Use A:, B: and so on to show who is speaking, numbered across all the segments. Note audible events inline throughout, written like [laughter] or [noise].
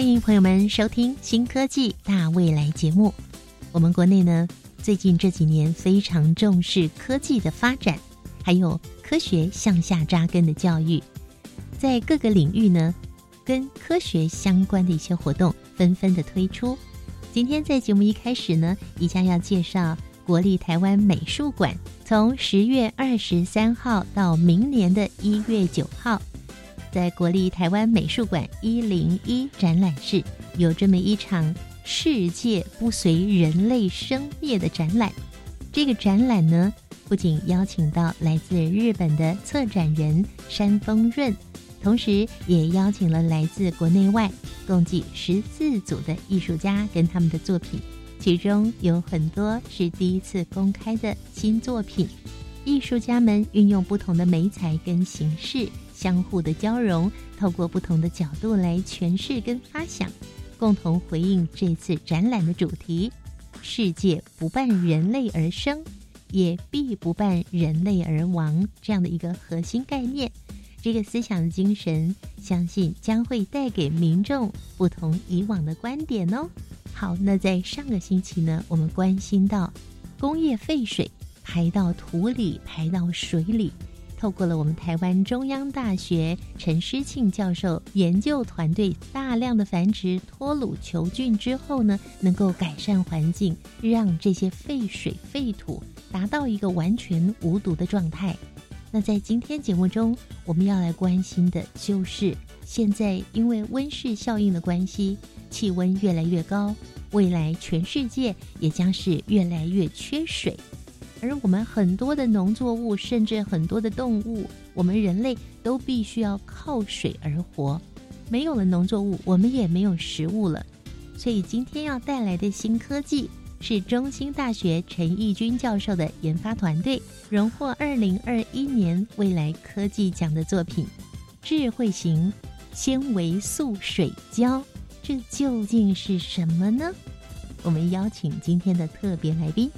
A: 欢迎朋友们收听《新科技大未来》节目。我们国内呢，最近这几年非常重视科技的发展，还有科学向下扎根的教育，在各个领域呢，跟科学相关的一些活动纷纷的推出。今天在节目一开始呢，宜将要介绍国立台湾美术馆，从十月二十三号到明年的一月九号。在国立台湾美术馆一零一展览室，有这么一场“世界不随人类生灭”的展览。这个展览呢，不仅邀请到来自日本的策展人山峰润，同时也邀请了来自国内外共计十四组的艺术家跟他们的作品，其中有很多是第一次公开的新作品。艺术家们运用不同的媒材跟形式。相互的交融，透过不同的角度来诠释跟发想，共同回应这次展览的主题：世界不伴人类而生，也必不伴人类而亡。这样的一个核心概念，这个思想精神，相信将会带给民众不同以往的观点哦。好，那在上个星期呢，我们关心到工业废水排到土里，排到水里。透过了我们台湾中央大学陈诗庆教授研究团队大量的繁殖脱鲁球菌之后呢，能够改善环境，让这些废水废土达到一个完全无毒的状态。那在今天节目中，我们要来关心的就是现在因为温室效应的关系，气温越来越高，未来全世界也将是越来越缺水。而我们很多的农作物，甚至很多的动物，我们人类都必须要靠水而活。没有了农作物，我们也没有食物了。所以今天要带来的新科技，是中兴大学陈义军教授的研发团队荣获二零二一年未来科技奖的作品——智慧型纤维素水胶。这究竟是什么呢？我们邀请今天的特别来宾。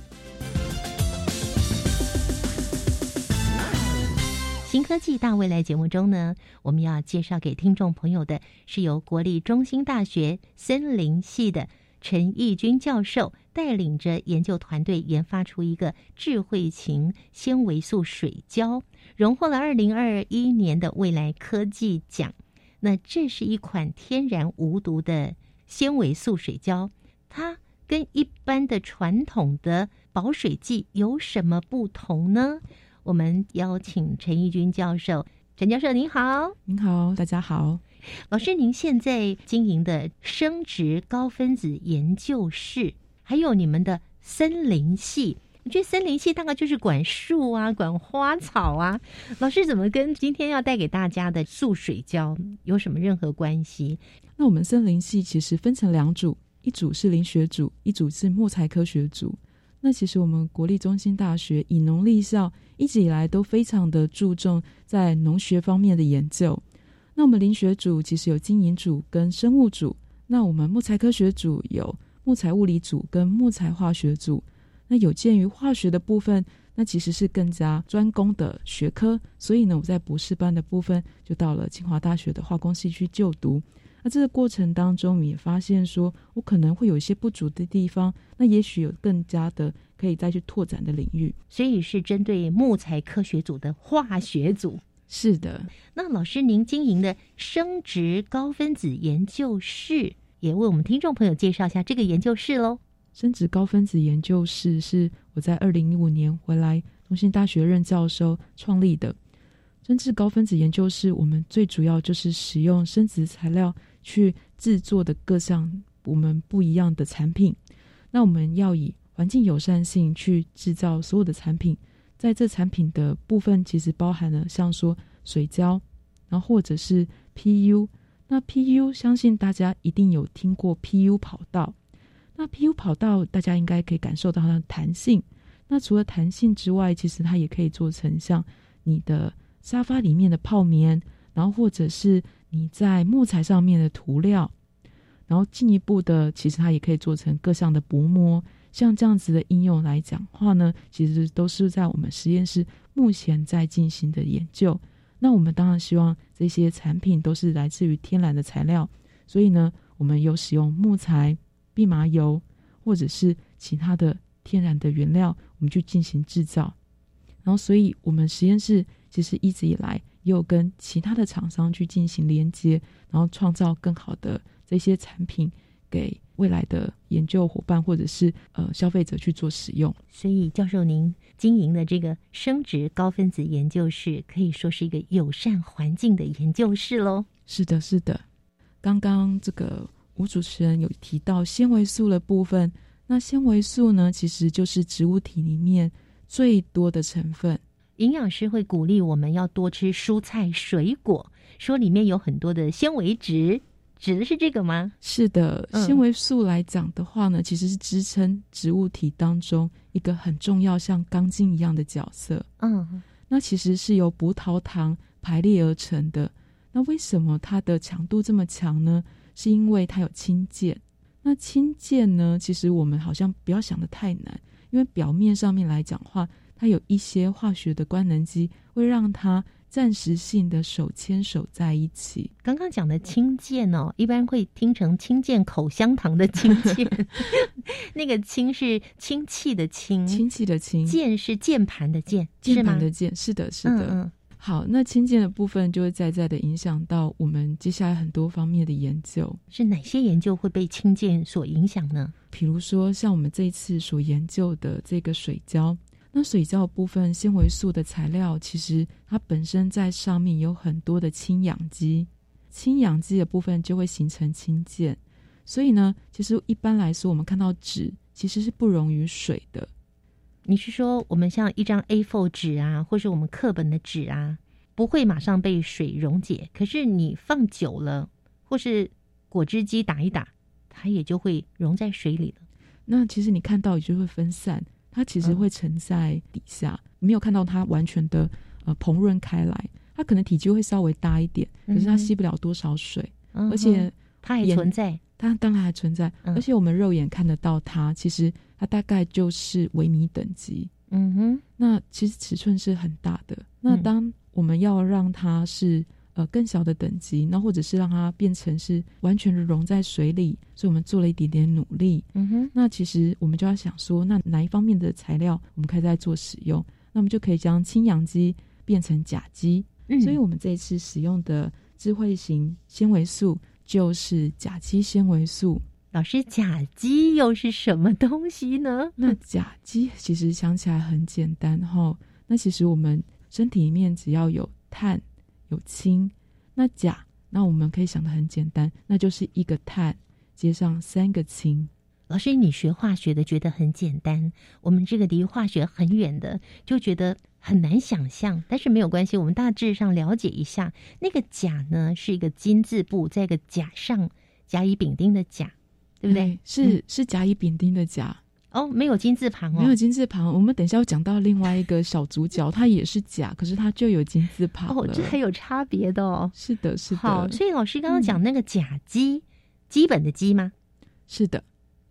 A: 新科技大未来节目中呢，我们要介绍给听众朋友的是由国立中心大学森林系的陈义军教授带领着研究团队研发出一个智慧型纤维素水胶，荣获了二零二一年的未来科技奖。那这是一款天然无毒的纤维素水胶，它跟一般的传统的保水剂有什么不同呢？我们邀请陈义军教授，陈教授您好，
B: 您好，大家好，
A: 老师，您现在经营的生殖高分子研究室，还有你们的森林系，我觉得森林系大概就是管树啊，管花草啊，老师怎么跟今天要带给大家的素水胶有什么任何关系？
B: 那我们森林系其实分成两组，一组是林学组，一组是木材科学组。那其实我们国立中心大学以农立校，一直以来都非常的注重在农学方面的研究。那我们林学组其实有经营组跟生物组，那我们木材科学组有木材物理组跟木材化学组。那有鉴于化学的部分，那其实是更加专攻的学科，所以呢，我在博士班的部分就到了清华大学的化工系去就读。那这个过程当中，也发现说我可能会有一些不足的地方，那也许有更加的可以再去拓展的领域。
A: 所以是针对木材科学组的化学组。
B: 是的。
A: 那老师，您经营的生殖高分子研究室，也为我们听众朋友介绍一下这个研究室喽。
B: 生殖高分子研究室是我在二零一五年回来中心大学任教授创立的。生殖高分子研究室，我们最主要就是使用生殖材料。去制作的各项我们不一样的产品，那我们要以环境友善性去制造所有的产品，在这产品的部分其实包含了像说水胶，然后或者是 PU。那 PU 相信大家一定有听过 PU 跑道。那 PU 跑道大家应该可以感受到它的弹性。那除了弹性之外，其实它也可以做成像你的沙发里面的泡棉，然后或者是你在木材上面的涂料。然后进一步的，其实它也可以做成各项的薄膜。像这样子的应用来讲话呢，其实都是在我们实验室目前在进行的研究。那我们当然希望这些产品都是来自于天然的材料，所以呢，我们有使用木材、蓖麻油或者是其他的天然的原料，我们去进行制造。然后，所以我们实验室其实一直以来也有跟其他的厂商去进行连接，然后创造更好的。这些产品给未来的研究伙伴或者是呃消费者去做使用。
A: 所以，教授您经营的这个生殖高分子研究室可以说是一个友善环境的研究室喽。
B: 是的，是的。刚刚这个吴主持人有提到纤维素的部分，那纤维素呢，其实就是植物体里面最多的成分。
A: 营养师会鼓励我们要多吃蔬菜水果，说里面有很多的纤维质。指的是这个吗？
B: 是的，纤维素来讲的话呢，其实是支撑植物体当中一个很重要，像钢筋一样的角色。
A: 嗯，
B: 那其实是由葡萄糖排列而成的。那为什么它的强度这么强呢？是因为它有氢键。那氢键呢，其实我们好像不要想的太难，因为表面上面来讲话，它有一些化学的官能基会让它。暂时性的手牵手在一起。
A: 刚刚讲的氢键哦，一般会听成氢键口香糖的氢键，[laughs] 那个氢是氢气的氢，
B: 氢气的氢，
A: 键是键盘的键，
B: 键盘的键，是的，是的。嗯，好，那氢键的部分就会在在的影响到我们接下来很多方面的研究。
A: 是哪些研究会被氢键所影响呢？
B: 比如说，像我们这一次所研究的这个水胶。那水胶部分纤维素的材料，其实它本身在上面有很多的氢氧基，氢氧基的部分就会形成氢键。所以呢，其实一般来说，我们看到纸其实是不溶于水的。
A: 你是说，我们像一张 A4 纸啊，或是我们课本的纸啊，不会马上被水溶解，可是你放久了，或是果汁机打一打，它也就会溶在水里了。
B: 那其实你看到也就会分散。它其实会沉在底下，没有看到它完全的呃膨润开来。它可能体积会稍微大一点，可是它吸不了多少水，而且
A: 它还存在。
B: 它当然还存在，而且我们肉眼看得到它，其实它大概就是微米等级。
A: 嗯哼，
B: 那其实尺寸是很大的。那当我们要让它是。呃，更小的等级，那或者是让它变成是完全的溶在水里，所以我们做了一点点努力。
A: 嗯哼，
B: 那其实我们就要想说，那哪一方面的材料我们可以再做使用？那我们就可以将氢氧基变成甲基。
A: 嗯，
B: 所以我们这一次使用的智慧型纤维素就是甲基纤维素。
A: 老师，甲基又是什么东西呢？[laughs]
B: 那甲基其实想起来很简单哈。那其实我们身体里面只要有碳。有氢，那钾，那我们可以想的很简单，那就是一个碳接上三个氢。
A: 老师，你学化学的觉得很简单，我们这个离化学很远的就觉得很难想象。但是没有关系，我们大致上了解一下，那个钾呢是一个金字部，在一个甲上甲乙丙丁的甲，对不对？
B: 是是甲乙丙丁的甲。
A: 哦，没有金字旁哦，
B: 没有金字旁。我们等一下要讲到另外一个小主角，它也是甲，可是它就有金字旁
A: 哦，这还有差别的哦。
B: 是的，是的。
A: 好，所以老师刚刚讲那个甲基，基本的基吗？
B: 是的。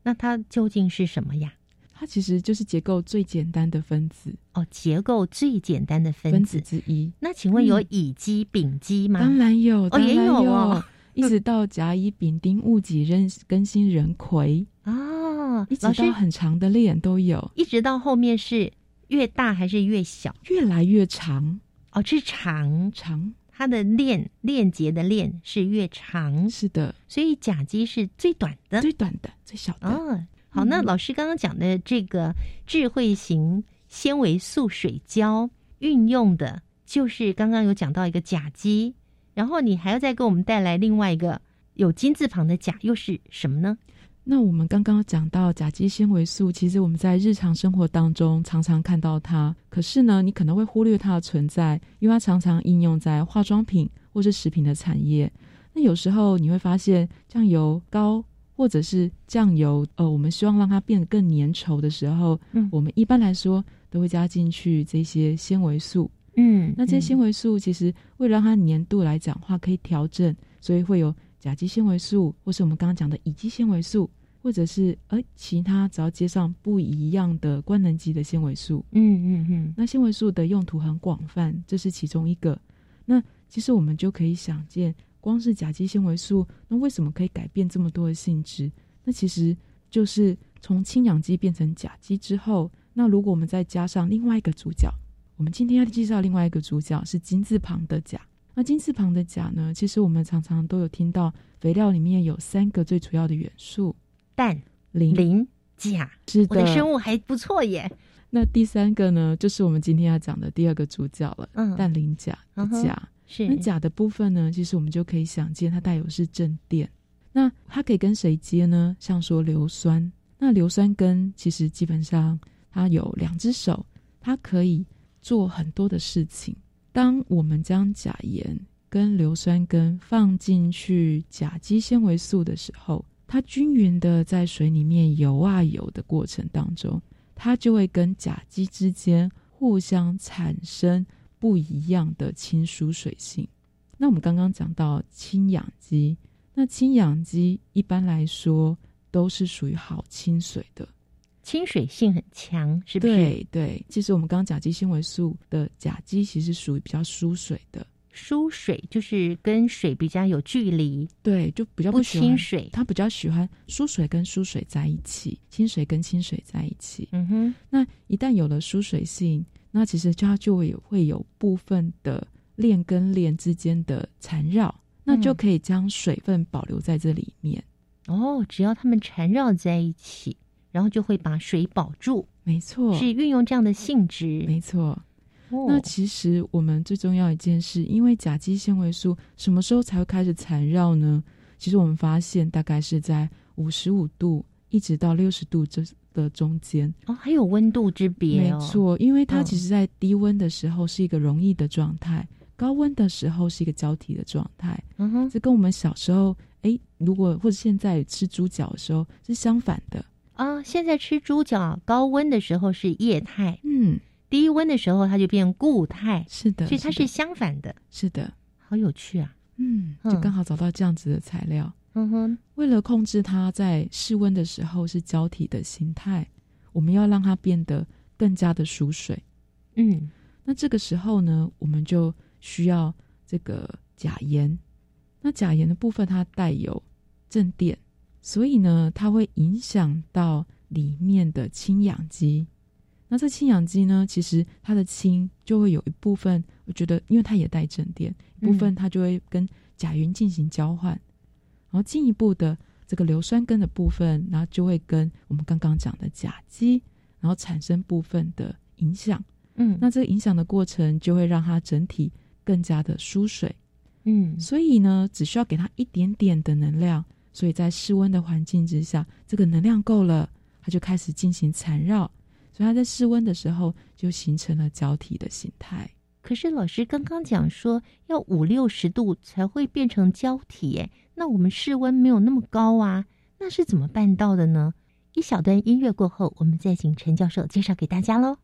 A: 那它究竟是什么呀？
B: 它其实就是结构最简单的分子
A: 哦，结构最简单的
B: 分
A: 子
B: 之一。
A: 那请问有乙基、丙基吗？
B: 当然有，
A: 哦，也有哦。
B: 一直到甲乙丙丁戊己壬庚辛壬癸
A: 啊，
B: 一直到很长的链都有，
A: 一直到后面是越大还是越小？
B: 越来越长
A: 哦，是长
B: 长，
A: 它的链链接的链是越长，
B: 是的，
A: 所以甲基是最短的，
B: 最短的，最小的。
A: 哦，好，那老师刚刚讲的这个智慧型纤维素水胶运用的，就是刚刚有讲到一个甲基。然后你还要再给我们带来另外一个有金字旁的钾，又是什么呢？
B: 那我们刚刚讲到甲基纤维素，其实我们在日常生活当中常常看到它，可是呢，你可能会忽略它的存在，因为它常常应用在化妆品或是食品的产业。那有时候你会发现，酱油膏或者是酱油，呃，我们希望让它变得更粘稠的时候，
A: 嗯
B: 我们一般来说都会加进去这些纤维素。
A: 嗯，
B: 那这些
A: 嗯
B: 纤维素其实为了让它粘度来讲话，可以调整，所以会有甲基纤维素，或是我们刚刚讲的乙基纤维素，或者是呃其他只要接上不一样的官能基的纤维素。
A: 嗯嗯嗯，
B: 那纤维素的用途很广泛，这是其中一个。那其实我们就可以想见，光是甲基纤维素，那为什么可以改变这么多的性质？那其实就是从氢氧基变成甲基之后，那如果我们再加上另外一个主角，我们今天要介绍另外一个主角是金字旁的钾。那金字旁的钾呢，其实我们常常都有听到，肥料里面有三个最主要的元素，
A: 氮、
B: 磷、
A: 磷、钾，
B: 是
A: 我的生物还不错耶。
B: 那第三个呢，就是我们今天要讲的第二个主角了，
A: 嗯，
B: 氮磷钾的
A: 嗯哼
B: 钾。
A: 是
B: 那钾的部分呢，其实我们就可以想见，它带有是正电。那它可以跟谁接呢？像说硫酸，那硫酸根其实基本上它有两只手，它可以做很多的事情。当我们将钾盐跟硫酸根放进去甲基纤维素的时候，它均匀的在水里面游啊游的过程当中，它就会跟甲基之间互相产生不一样的亲疏水性。那我们刚刚讲到氢氧基，那氢氧基一般来说都是属于好亲水的。
A: 亲水性很强，是不是？
B: 对对，其实我们刚刚甲基纤维素的甲基其实属于比较疏水的，
A: 疏水就是跟水比较有距离，
B: 对，就比较
A: 不
B: 喜欢
A: 亲水。
B: 它比较喜欢疏水跟疏水在一起，清水跟清水在一起。
A: 嗯哼，
B: 那一旦有了疏水性，那其实它就会有会有部分的链跟链之间的缠绕，那就
A: 嗯
B: 可以将水分保留在这里面。
A: 哦，只要它们缠绕在一起，然后就会把水保住，
B: 没错，
A: 是运用这样的性质。
B: 没错。
A: 哦
B: 那其实我们最重要一件事，因为甲基纤维素什么时候才会开始缠绕呢？其实我们发现大概是在五十五度一直到六十度这的中间。
A: 哦，还有温度之别
B: 没
A: 哦。
B: 错，因为它
A: 嗯
B: 其实在低温的时候是一个容易的状态，高温的时候是一个胶体的状态。
A: 嗯哼，
B: 这跟我们小时候，哎，如果或者现在吃猪脚的时候是相反的。
A: 啊，现在吃猪脚，高温的时候是液态，
B: 嗯，
A: 低温的时候它就变固态，
B: 是的，
A: 所以它是相反的，
B: 是的，
A: 好有趣啊。
B: 嗯，就
A: 嗯
B: 刚好找到这样子的材料。
A: 嗯哼，
B: 为了控制它在室温的时候是胶体的形态，我们要让它变得更加的疏水。
A: 嗯，
B: 那这个时候呢，我们就需要这个钾盐。那钾盐的部分它带有正电，所以呢，它会影响到里面的氢氧基。那这氢氧基呢，其实它的氢就会有一部分，我觉得因为它也带正电，一部分它就会跟甲云进行交换，然后进一步的这个硫酸根的部分，然后就会跟我们刚刚讲的甲基，然后产生部分的影响。
A: 嗯，
B: 那这个影响的过程就会让它整体更加的疏水，
A: 嗯，
B: 所以呢，只需要给它一点点的能量，所以在室温的环境之下，这个能量够了，它就开始进行缠绕，所以它在室温的时候就形成了胶体的形态。
A: 可是老师刚刚讲说要五六十度才会变成胶体，哎，那我们室温没有那么高啊，那是怎么办到的呢？一小段音乐过后，我们再请陈教授介绍给大家喽。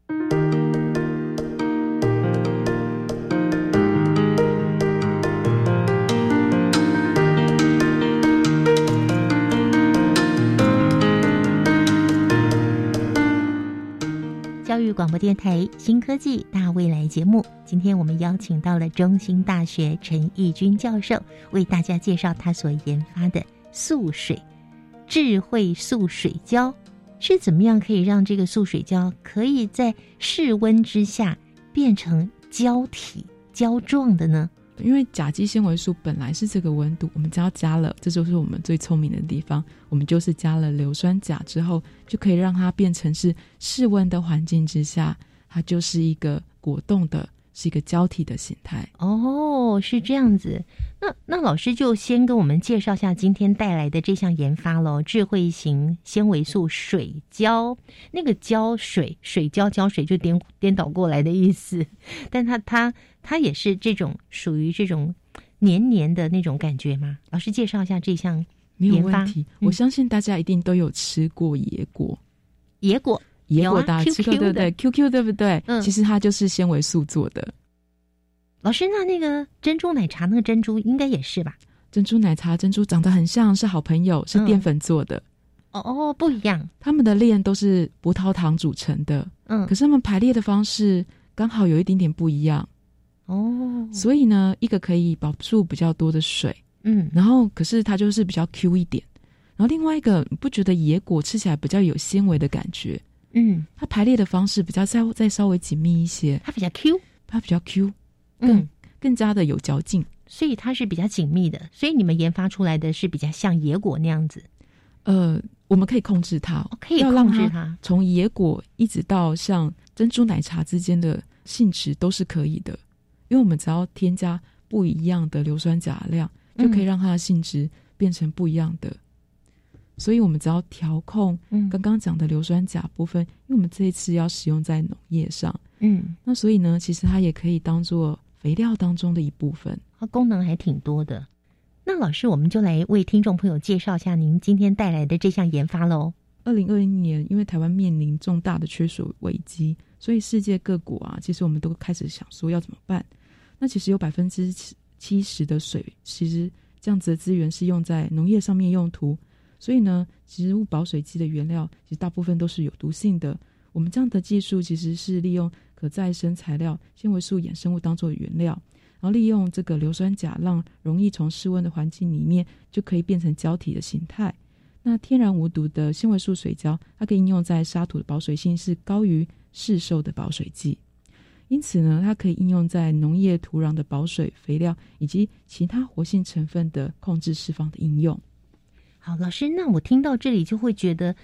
A: 广播电台新科技大未来节目，今天我们邀请到了中兴大学陈义军教授，为大家介绍他所研发的速水智慧速水胶是怎么样可以让这个速水胶可以在室温之下变成胶体胶状的呢？
B: 因为甲基纤维素本来是这个温度，我们只要加了，这就是我们最聪明的地方。我们就是加了硫酸钾之后，就可以让它变成是室温的环境之下，它就是一个果冻的，是一个胶体的形态。
A: 哦，是这样子。那那老师就先跟我们介绍一下今天带来的这项研发喽，智慧型纤维素水胶。那个胶水水胶胶水就颠颠倒过来的意思，[laughs] 但它它它也是这种属于这种黏黏的那种感觉吗？老师介绍一下这项
B: 没有
A: 研发
B: 问题。
A: 嗯
B: 我相信大家一定都有吃过野果，
A: 野果，
B: 野果大家吃过
A: QQ
B: 对不对？QQ 对不对？
A: 嗯
B: 其实它就是纤维素做的。
A: 老师，那那个珍珠奶茶那个珍珠应该也是吧？
B: 珍珠奶茶珍珠长得很像，是好朋友，是
A: 嗯
B: 淀粉做的。
A: 哦哦，不一样，
B: 它们的链都是葡萄糖组成的，
A: 嗯
B: 可，是它们排列的方式刚好有一点点不一样。
A: 哦，
B: 所以呢，一个可以保住比较多的水，
A: 嗯，
B: 然后可是它就是比较 Q 一点。然后另外一个，不觉得野果吃起来比较有纤维的感觉？
A: 嗯，
B: 它排列的方式比较再再稍微紧密一些，
A: 它比较 Q，
B: 它比较 Q，
A: 嗯。
B: 更，更加的有嚼劲。
A: 所以它是比较紧密的，所以你们研发出来的是比较像野果那样子，
B: 呃，我们可以控制它，
A: 哦可以控制
B: 它。
A: 它，
B: 从野果一直到像珍珠奶茶之间的性质都是可以的，因为我们只要添加不一样的硫酸钾量，就可以
A: 嗯。
B: 让它的性质变成不一样的。所以我们只要调控
A: 嗯
B: 刚刚讲的硫酸钾部分，因为我们这一次要使用在农业上，
A: 嗯，
B: 那所以呢，其实它也可以当做肥料当中的一部分。
A: 它功能还挺多的。那老师，我们就来为听众朋友介绍一下您今天带来的这项研发喽。
B: 二零二零年，因为台湾面临重大的缺水危机，所以世界各国啊，其实我们都开始想说要怎么办。那其实有百分之七十的水，其实这样子的资源是用在农业上面用途，所以呢，植物保水剂的原料其实大部分都是有毒性的。我们这样的技术其实是利用可再生材料纤维素衍生物当做原料，然后利用这个硫酸钾，让容易从室温的环境里面就可以变成胶体的形态。那天然无毒的纤维素水胶，它可以应用在沙土的保水性是高于市售的保水剂，因此呢，它可以应用在农业土壤的保水、肥料以及其他活性成分的控制释放的应用。
A: 好，老师，那我听到这里就会觉得，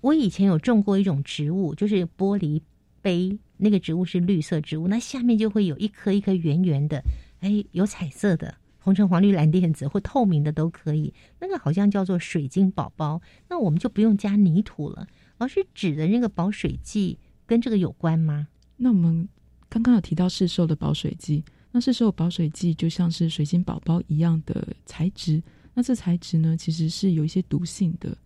A: 我以前有种过一种植物，就是玻璃杯，那个植物是绿色植物，那下面就会有一颗一颗圆圆的，哎，有彩色的，红橙黄绿蓝靛紫或透明的都可以。那个好像叫做水晶宝宝，那我们就不用加泥土了。老师指的那个保水剂跟这个有关吗？
B: 那我们刚刚有提到市售的保水剂，那市售保水剂就像是水晶宝宝一样的材质，那这材质呢其实是有一些毒性的，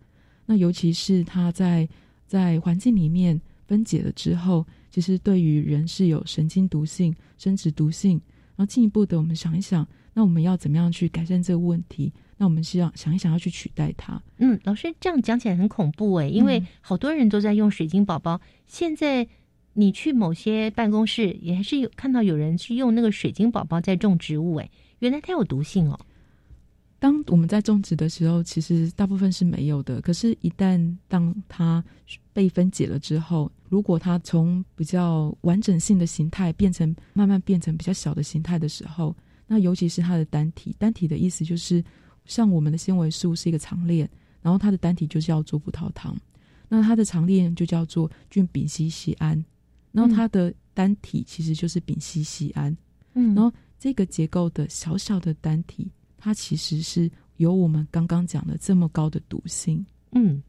B: 那尤其是它在在环境里面分解了之后，其实对于人是有神经毒性、生殖毒性。然后进一步的，我们想一想，那我们要怎么样去改善这个问题？那我们希望想一想要去取代它。
A: 嗯，老师这样讲起来很恐怖诶，因为
B: 嗯
A: 好多人都在用水晶宝宝。现在你去某些办公室，也还是有看到有人去用那个水晶宝宝在种植物，诶，原来它有毒性哦。
B: 当我们在种植的时候，其实大部分是没有的。可是，一旦当它被分解了之后，如果它从比较完整性的形态变成慢慢变成比较小的形态的时候，那尤其是它的单体，单体的意思就是像我们的纤维素是一个长链，然后它的单体就叫做葡萄糖，那它的长链就叫做聚丙烯酰胺，然后它的单体其实就是丙烯酰胺。
A: 嗯，
B: 然后这个结构的小小的单体，它其实是有我们刚刚讲的这么高的毒性。
A: 嗯，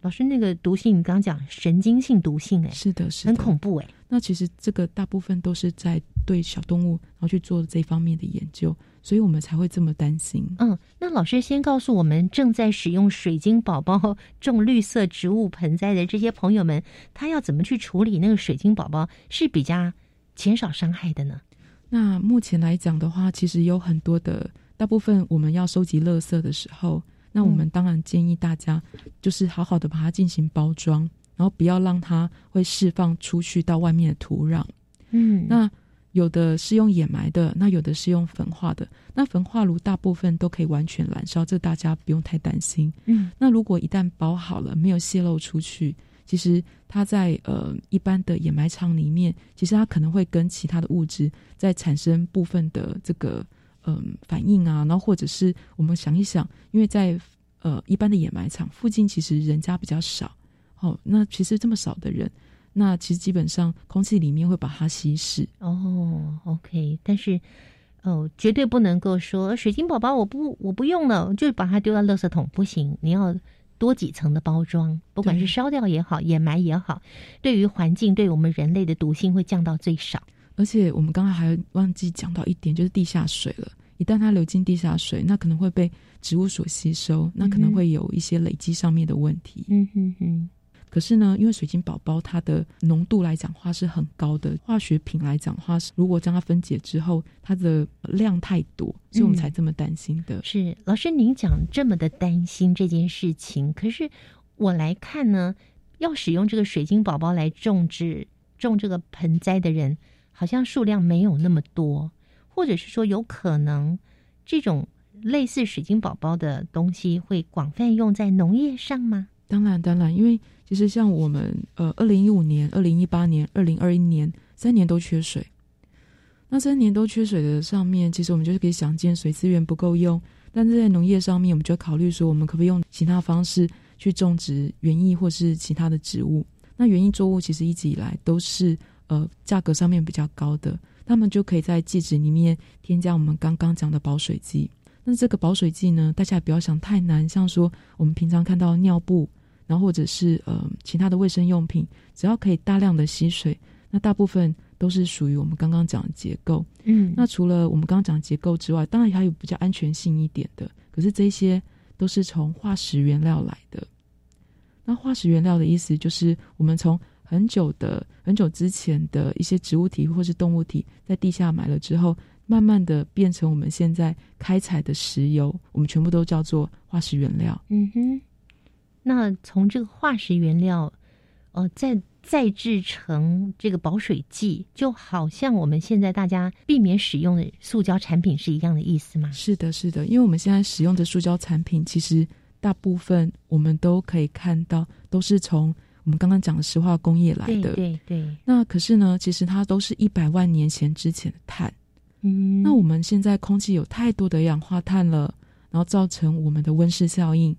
A: 老师那个毒性，你刚刚讲神经性毒性，诶，
B: 是的，是的，
A: 很恐怖诶。
B: 那其实这个大部分都是在对小动物，然后去做这方面的研究，所以我们才会这么担心。
A: 嗯，那老师先告诉我们，正在使用水晶宝宝种绿色植物盆栽的这些朋友们，他要怎么去处理那个水晶宝宝是比较减少伤害的呢？
B: 那目前来讲的话，其实有很多的，大部分我们要收集垃圾的时候，那我们当然建议大家就是好好的把它进行包装，然后不要让它会释放出去到外面的土壤。
A: 嗯，
B: 那有的是用掩埋的，那有的是用焚化的。那焚化炉大部分都可以完全燃烧，这大家不用太担心。
A: 嗯
B: 那如果一旦包好了，没有泄漏出去，其实它在呃一般的掩埋场里面，其实它可能会跟其他的物质在产生部分的这个嗯、反应啊，然后或者是我们想一想，因为在呃一般的掩埋场附近，其实人家比较少，哦，那其实这么少的人。那其实基本上空气里面会把它稀释，
A: 哦，OK，但是哦，绝对不能够说水晶宝宝我不我不用了，就把它丢到垃圾桶，不行，你要多几层的包装，不管是烧掉也好，掩埋也好，对于环境对我们人类的毒性会降到最少。
B: 而且我们刚刚还忘记讲到一点，就是地下水了。一旦它流进地下水，那可能会被植物所吸收，那可能会有一些累积上面的问题。
A: 嗯哼哼。
B: 可是呢，因为水晶宝宝它的浓度来讲话是很高的，化学品来讲话是，如果将它分解之后，它的量太多，所以我们才这么担心的。
A: 是老师，您讲这么的担心这件事情，可是我来看呢，要使用这个水晶宝宝来种植种这个盆栽的人，好像数量没有那么多，或者是说有可能这种类似水晶宝宝的东西会广泛用在农业上吗？
B: 当然，当然，因为。其实像我们呃，二零一五年、二零一八年、二零二一年三年都缺水，那三年都缺水的上面，其实我们就是可以想见水资源不够用。但是在农业上面，我们就考虑说，我们可不可以用其他方式去种植园艺或是其他的植物？那园艺作物其实一直以来都是呃价格上面比较高的，他们就可以在季质里面添加我们刚刚讲的保水剂。那这个保水剂呢，大家也不要想太难，像说我们平常看到尿布。然后或者是呃其他的卫生用品，只要可以大量的吸水，那大部分都是属于我们刚刚讲的结构。
A: 嗯，
B: 那除了我们刚刚讲结构之外，当然还有比较安全性一点的。可是这些都是从化石原料来的。那化石原料的意思就是我们从很久的很久之前的一些植物体或是动物体在地下埋了之后，慢慢的变成我们现在开采的石油，我们全部都叫做化石原料。
A: 嗯哼。那从这个化石原料，呃，再再制成这个保水剂，就好像我们现在大家避免使用的塑胶产品是一样的意思吗？
B: 是的，是的，因为我们现在使用的塑胶产品，其实大部分我们都可以看到，都是从我们刚刚讲的石化工业来的。
A: 对对。
B: 那可是呢，其实它都是一百万年前之前的碳。
A: 嗯。
B: 那我们现在空气有太多的氧化碳了，然后造成我们的温室效应。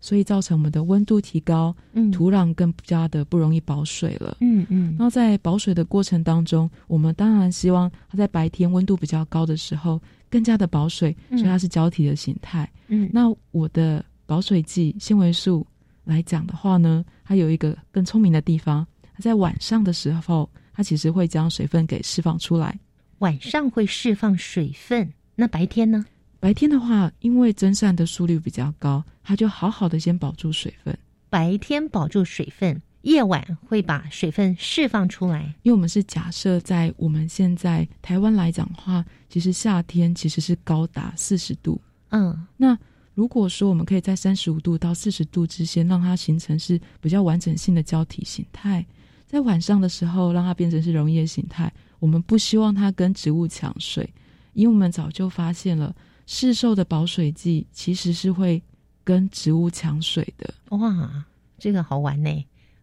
B: 所以造成我们的温度提高，
A: 嗯，
B: 土壤更加的不容易保水了，
A: 嗯嗯。
B: 然后在保水的过程当中，我们当然希望它在白天温度比较高的时候更加的保水，所以它是胶体的形态。
A: 嗯，
B: 那我的保水剂纤维素来讲的话呢，它有一个更聪明的地方，它在晚上的时候，它其实会将水分给释放出来。
A: 晚上会释放水分，那白天呢？
B: 白天的话，因为蒸散的速率比较高，它就好好的先保住水分。
A: 白天保住水分，夜晚会把水分释放出来。
B: 因为我们是假设在我们现在台湾来讲的话，其实夏天其实是高达四十度。
A: 嗯，
B: 那如果说我们可以在三十五度到四十度之间，让它形成是比较完整性的胶体形态，在晚上的时候让它变成是溶液形态，我们不希望它跟植物抢水，因为我们早就发现了。市售的保水剂其实是会跟植物抢水的
A: 哇，这个好玩呢。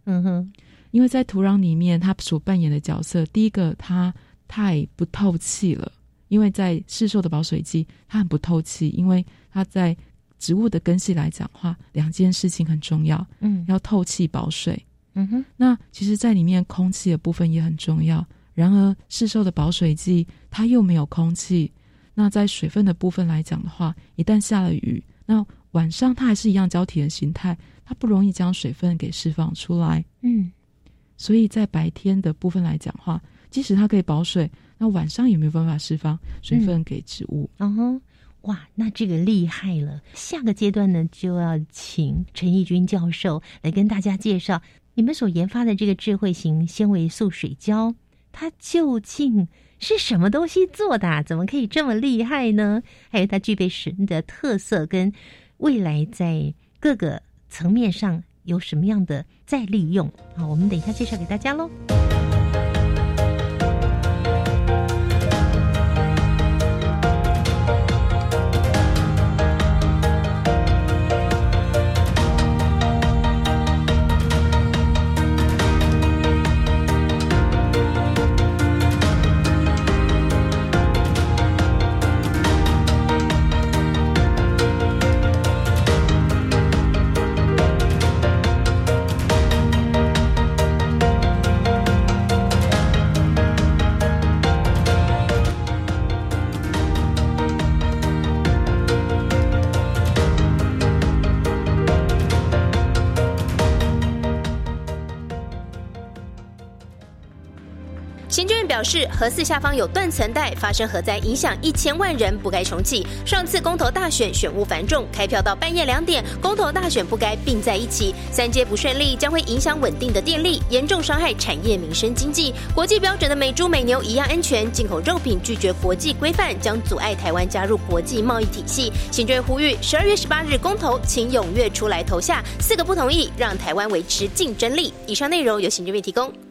A: 嗯哼，
B: 因为在土壤里面，它所扮演的角色，第一个它太不透气了。因为在市售的保水剂，它很不透气，因为它在植物的根系来讲话，两件事情很重要。
A: 嗯，
B: 要透气保水。
A: 嗯哼，
B: 那其实，在里面空气的部分也很重要。然而，市售的保水剂它又没有空气。那在水分的部分来讲的话，一旦下了雨，那晚上它还是一样胶体的形态，它不容易将水分给释放出来。
A: 嗯，
B: 所以在白天的部分来讲话，即使它可以保水，那晚上也没有办法释放水分给植物。
A: 嗯哼，哇，那这个厉害了！下个阶段呢，就要请陈义军教授来跟大家介绍你们所研发的这个智慧型纤维素水胶，它究竟。是什么东西做的？怎么可以这么厉害呢？还有它具备什么的特色？跟未来在各个层面上有什么样的再利用？好，我们等一下介绍给大家喽。
C: 示，核四下方有断层带，发生核灾，影响一千万人，不该重启。上次公投大选选务繁重，开票到半夜两点，公投大选不该并在一起。三阶不顺利，将会影响稳定的电力，严重伤害产业、民生、经济。国际标准的美猪美牛一样安全，进口肉品拒绝国际规范，将阻碍台湾加入国际贸易体系。行政院呼吁，十二月十八日公投，请踊跃出来投下。四个不同意，让台湾维持竞争力。以上内容由行政院提供。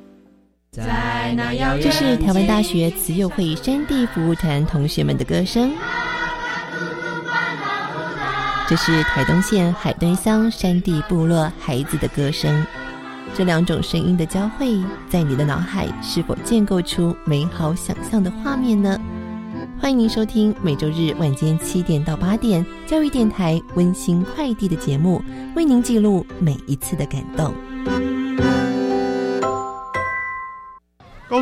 A: 这是台湾大学慈幼会山地服务团同学们的歌声。这是台东县海端乡山地部落孩子的歌声。这两种声音的交汇，在你的脑海是否建构出美好想象的画面呢？欢迎您收听每周日晚间七点到八点教育电台温馨快递的节目，为您记录每一次的感动。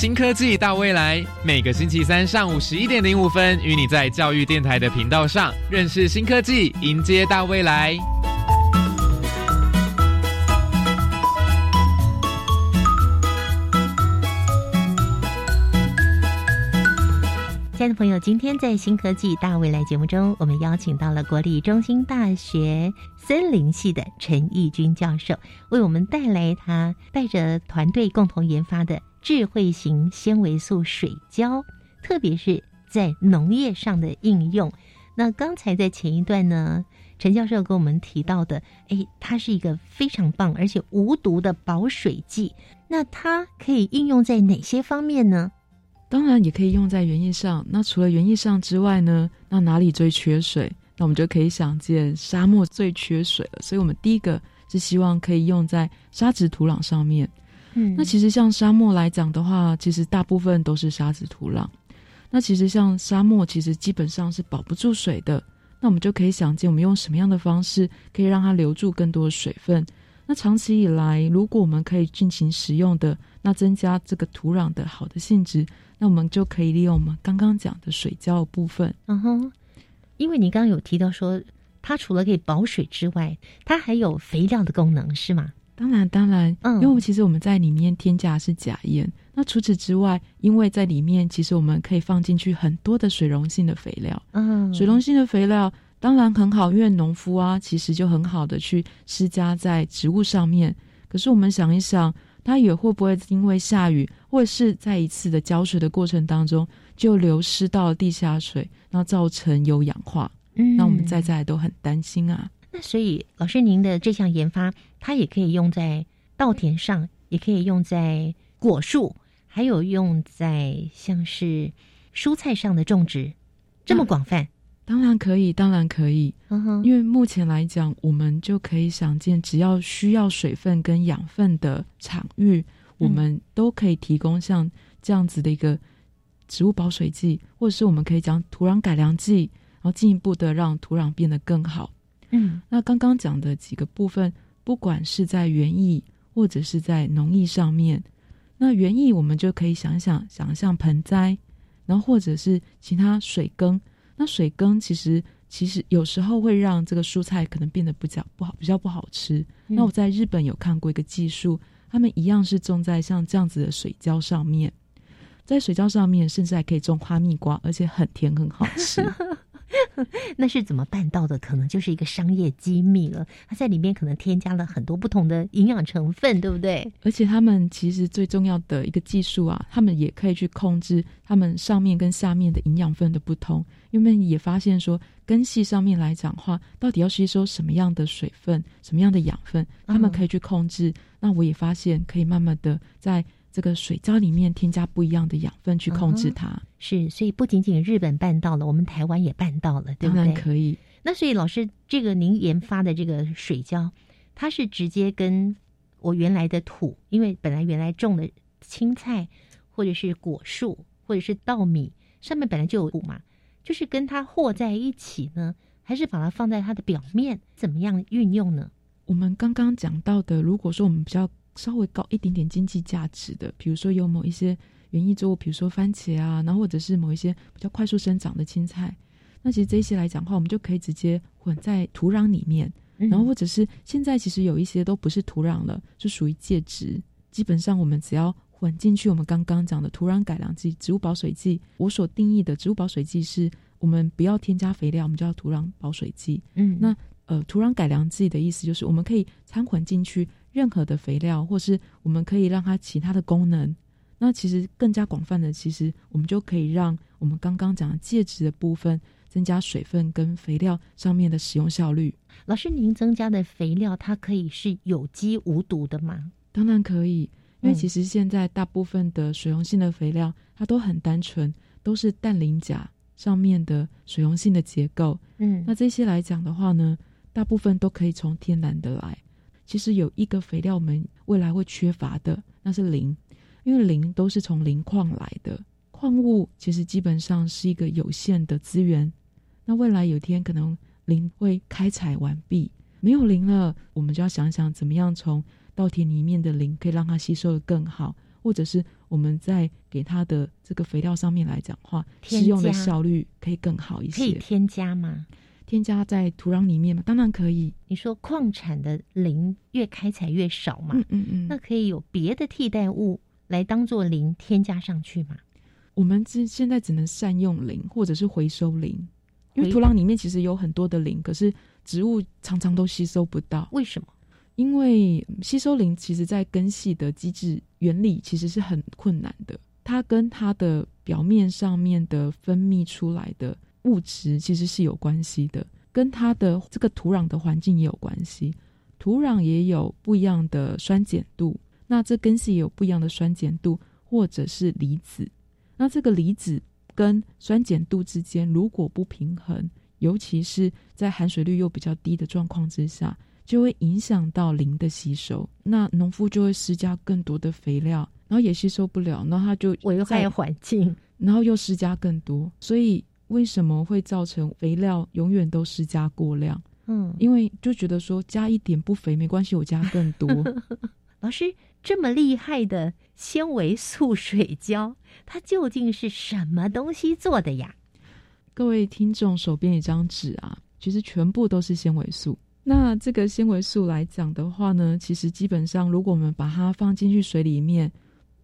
D: 新科技大未来，每个星期三上午十一点零五分，与你在教育电台的频道上认识新科技，迎接大未来。
A: 亲爱的朋友，今天在新科技大未来节目中，我们邀请到了国立中心大学森林系的陈义军教授，为我们带来他带着团队共同研发的。智慧型纤维素水胶，特别是在农业上的应用。那刚才在前一段呢，陈教授跟我们提到的，哎，它是一个非常棒而且无毒的保水剂。那它可以应用在哪些方面呢？
B: 当然也可以用在园艺上。那除了园艺上之外呢，那哪里最缺水？那我们就可以想见沙漠最缺水了。所以我们第一个是希望可以用在沙质土壤上面。
A: 嗯，
B: 那其实像沙漠来讲的话，其实大部分都是沙子土壤。那其实像沙漠，其实基本上是保不住水的。那我们就可以想见，我们用什么样的方式可以让它留住更多的水分？那长期以来，如果我们可以进行使用的，那增加这个土壤的好的性质，那我们就可以利用我们刚刚讲的水胶的部分。
A: 嗯哼，因为你刚刚有提到说，它除了可以保水之外，它还有肥料的功能，是吗？
B: 当然，当然，
A: 嗯，
B: 因为其实我们在里面添加是假盐。那除此之外，因为在里面，其实我们可以放进去很多的水溶性的肥料。
A: 嗯，
B: 水溶性的肥料当然很好，因为农夫啊，其实就很好的去施加在植物上面。可是我们想一想，它也会不会因为下雨，或者是在一次的浇水的过程当中，就流失到地下水，然后造成有氧化？
A: 嗯，
B: 那我们在在都很担心啊。
A: 那所以，老师您的这项研发，它也可以用在稻田上，也可以用在果树，还有用在像是蔬菜上的种植，这么广泛？
B: 当然可以，当然可以。
A: 嗯哼，
B: 因为目前来讲，我们就可以想见，只要需要水分跟养分的场域，我们都可以提供像这样子的一个植物保水剂，或者是我们可以讲土壤改良剂，然后进一步的让土壤变得更好。
A: 嗯，
B: 那刚刚讲的几个部分，不管是在园艺或者是在农艺上面，那园艺我们就可以想想，想象盆栽，然后或者是其他水耕。那水耕其实其实有时候会让这个蔬菜可能变得比较不好，比较不好吃。那我在日本有看过一个技术，他们一样是种在像这样子的水浇上面，在水浇上面，甚至还可以种哈密瓜，而且很甜很好吃。[laughs] [laughs]
A: 那是怎么办到的？可能就是一个商业机密了。它在里面可能添加了很多不同的营养成分，对不对？
B: 而且他们其实最重要的一个技术啊，他们也可以去控制他们上面跟下面的营养分的不同。因为也发现说，根系上面来讲话，到底要吸收什么样的水分、什么样的养分，他们可以去控制。那我也发现，可以慢慢的在。这个水胶里面添加不一样的养分去控制它，
A: 是，所以不仅仅日本办到了，我们台湾也办到了，对不对？
B: 可以。
A: 那所以老师，这个您研发的这个水胶，它是直接跟我原来的土，因为本来原来种的青菜或者是果树或者是稻米上面本来就有土嘛，就是跟它和在一起呢，还是把它放在它的表面，怎么样运用呢？
B: 我们刚刚讲到的，如果说我们比较。稍微高一点点经济价值的，比如说有某一些园艺作物，比如说番茄啊，然后或者是某一些比较快速生长的青菜，那其实这些来讲的话，我们就可以直接混在土壤里面，然后或者是现在其实有一些都不是土壤了，是属于介质。基本上我们只要混进去，我们刚刚讲的土壤改良剂、植物保水剂，我所定义的植物保水剂是我们不要添加肥料，我们叫土壤保水剂。嗯，那呃，土壤改良剂的意思就是我们可以掺混进去。任何的肥料，或是我们可以让它其他的功能，那其实更加广泛的，其实我们就可以让我们刚刚讲的介质的部分增加水分跟肥料上面的使用效率。
A: 老师，您增加的肥料它可以是有机无毒的吗？
B: 当然可以，因为其实现在大部分的水溶性的肥料它都很单纯，都是氮磷钾上面的水溶性的结构。嗯，那这些来讲的话呢，大部分都可以从天然的来。其实有一个肥料，我们未来会缺乏的，那是磷，因为磷都是从磷矿来的。矿物其实基本上是一个有限的资源，那未来有天可能磷会开采完毕，没有磷了，我们就要想想怎么样从稻田里面的磷可以让它吸收的更好，或者是我们在给它的这个肥料上面来讲话，使用的效率可以更好一些。
A: 可以添加吗？
B: 添加在土壤里面吗？当然可以。
A: 你说矿产的磷越开采越少嘛？
B: 嗯嗯嗯。
A: 那可以有别的替代物来当做磷添加上去吗？
B: 我们只现在只能善用磷，或者是回收磷，因为土壤里面其实有很多的磷，可是植物常常都吸收不到。
A: 为什么？
B: 因为吸收磷其实在根系的机制原理其实是很困难的，它跟它的表面上面的分泌出来的。物质其实是有关系的，跟它的这个土壤的环境也有关系。土壤也有不一样的酸碱度，那这根系也有不一样的酸碱度，或者是离子。那这个离子跟酸碱度之间如果不平衡，尤其是在含水率又比较低的状况之下，就会影响到磷的吸收。那农夫就会施加更多的肥料，然后也吸收不了，然后他就
A: 危害环境，
B: 然后又施加更多，所以。为什么会造成肥料永远都施加过量？嗯，因为就觉得说加一点不肥没关系，我加更多。[laughs]
A: 老师这么厉害的纤维素水胶，它究竟是什么东西做的呀？
B: 各位听众手边一张纸啊，其实全部都是纤维素。那这个纤维素来讲的话呢，其实基本上如果我们把它放进去水里面，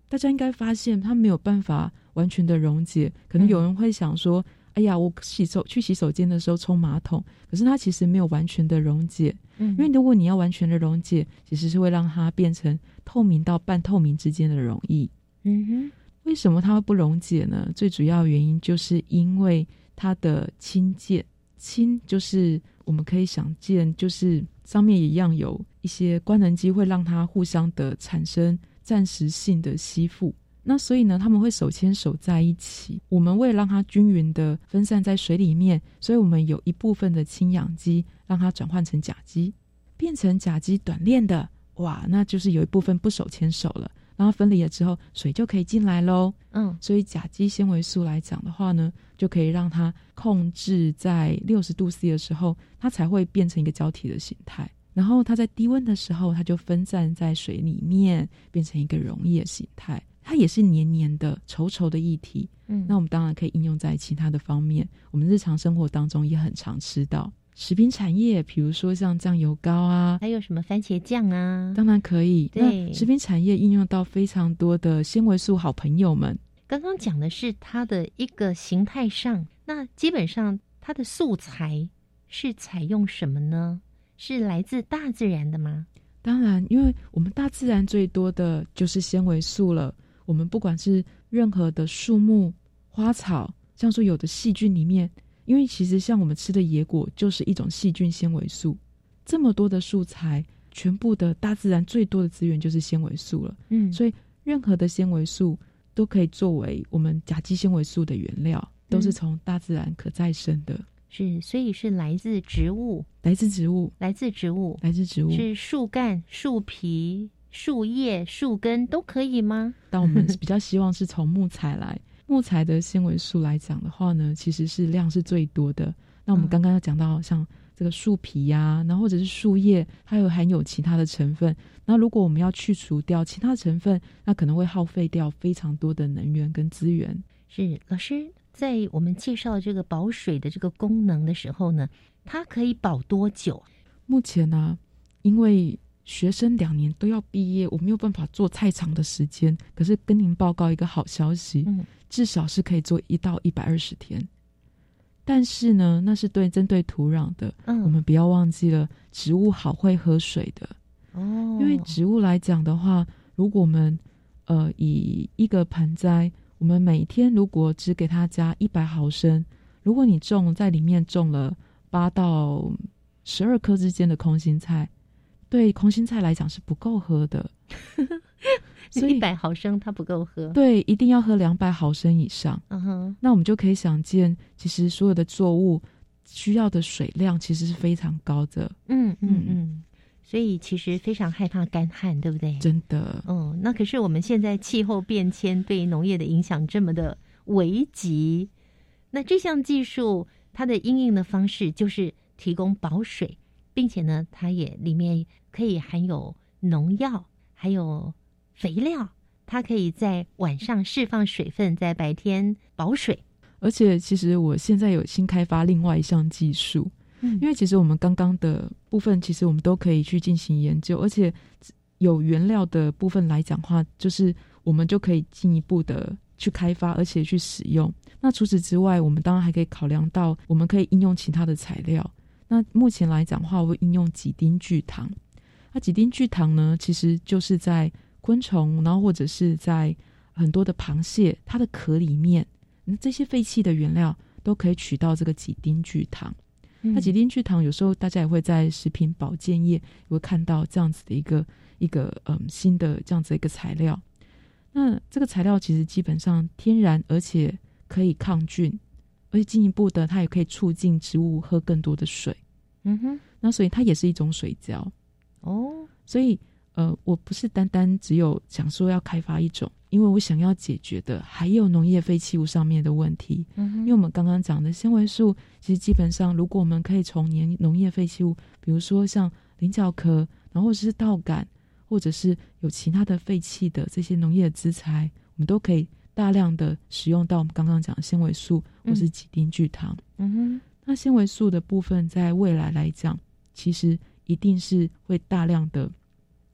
B: 大家应该发现它没有办法完全的溶解。可能有人会想说。哎呀，我洗手去洗手间的时候冲马桶，可是它其实没有完全的溶解。嗯，因为如果你要完全的溶解，其实是会让它变成透明到半透明之间的溶液。嗯哼，为什么它会不溶解呢？最主要原因就是因为它的氢键，氢就是我们可以想见，就是上面一样有一些官能机会让它互相的产生暂时性的吸附。那所以呢，他们会手牵手在一起。我们为了让它均匀的分散在水里面，所以我们有一部分的氢氧基让它转换成甲基，变成甲基短链的。哇，那就是有一部分不手牵手了。然后分离了之后，水就可以进来喽。嗯，所以甲基纤维素来讲的话呢，就可以让它控制在六十度 C 的时候，它才会变成一个胶体的形态。然后它在低温的时候，它就分散在水里面，变成一个溶液形态。它也是黏黏的、稠稠的液体，嗯，那我们当然可以应用在其他的方面。我们日常生活当中也很常吃到食品产业，比如说像酱油膏啊，
A: 还有什么番茄酱啊，
B: 当然可以。
A: 对，
B: 食品产业应用到非常多的纤维素好朋友们。
A: 刚刚讲的是它的一个形态上，那基本上。它的素材是采用什么呢？是来自大自然的吗？
B: 当然，因为我们大自然最多的就是纤维素了。我们不管是任何的树木、花草，像说有的细菌里面，因为其实像我们吃的野果就是一种细菌纤维素。这么多的素材，全部的大自然最多的资源就是纤维素了。
A: 嗯，
B: 所以任何的纤维素都可以作为我们甲基纤维素的原料，都是从大自然可再生的。
A: 是，所以是来自植物，
B: 来自植物，
A: 来自植物，
B: 来自植物，
A: 是树干、树皮、树叶、树根都可以吗？
B: 但我们比较希望是从木材来，木材的纤维素来讲的话呢，其实是量是最多的。那我们刚刚要讲到像这个树皮呀，然后或者是树叶，还有含有其他的成分。那如果我们要去除掉其他成分，那可能会耗费掉非常多的能源跟资源。
A: 是老师。在我们介绍这个保水的这个功能的时候呢，它可以保多久？
B: 目前呢，因为学生两年都要毕业，我没有办法做太长的时间。可是跟您报告一个好消息，
A: 嗯，
B: 至少是可以做一到一百二十天。但是呢，那是对针对土壤的，
A: 嗯，
B: 我们不要忘记了，植物好会喝水的
A: 哦。
B: 因为植物来讲的话，如果我们呃以一个盆栽。我们每天如果只给它加一百毫升，如果你种在里面种了八到十二颗之间的空心菜，对空心菜来讲是不够喝的。[laughs]
A: 所以一百毫升它不够喝，
B: 对，一定要喝两百毫升以上。
A: 嗯哼，
B: 那我们就可以想见，其实所有的作物需要的水量其实是非常高的。
A: 嗯嗯嗯。所以其实非常害怕干旱，对不对？
B: 真的。
A: 嗯，那可是我们现在气候变迁对农业的影响这么的危急，那这项技术它的应用的方式就是提供保水，并且呢，它也里面可以含有农药，还有肥料，它可以在晚上释放水分，在白天保水。
B: 而且，其实我现在有新开发另外一项技术。嗯因为其实我们刚刚的部分，其实我们都可以去进行研究，而且有原料的部分来讲话，就是我们就可以进一步的去开发，而且去使用。那除此之外，我们当然还可以考量到，我们可以应用其他的材料。那目前来讲话，会应用几丁聚糖。那几丁聚糖呢，其实就是在昆虫，然后或者是在很多的螃蟹它的壳里面，那这些废弃的原料都可以取到这个几丁聚糖。那几丁聚糖有时候大家也会在食品保健业会看到这样子的一个一个嗯新的这样子一个材料。那这个材料其实基本上天然，而且可以抗菌，而且进一步的它也可以促进植物喝更多的水。
A: 嗯哼，
B: 那所以它也是一种水胶。
A: 哦，
B: 所以。呃，我不是单单只有想说要开发一种，因为我想要解决的还有农业废弃物上面的问题。
A: 嗯，
B: 因为我们刚刚讲的纤维素，其实基本上，如果我们可以从年农业废弃物，比如说像菱角壳，然后是稻杆，或者是有其他的废弃的这些农业的资材，我们都可以大量的使用到我们刚刚讲的纤维素或是几丁聚糖。
A: 嗯哼，
B: 那纤维素的部分，在未来来讲，其实一定是会大量的。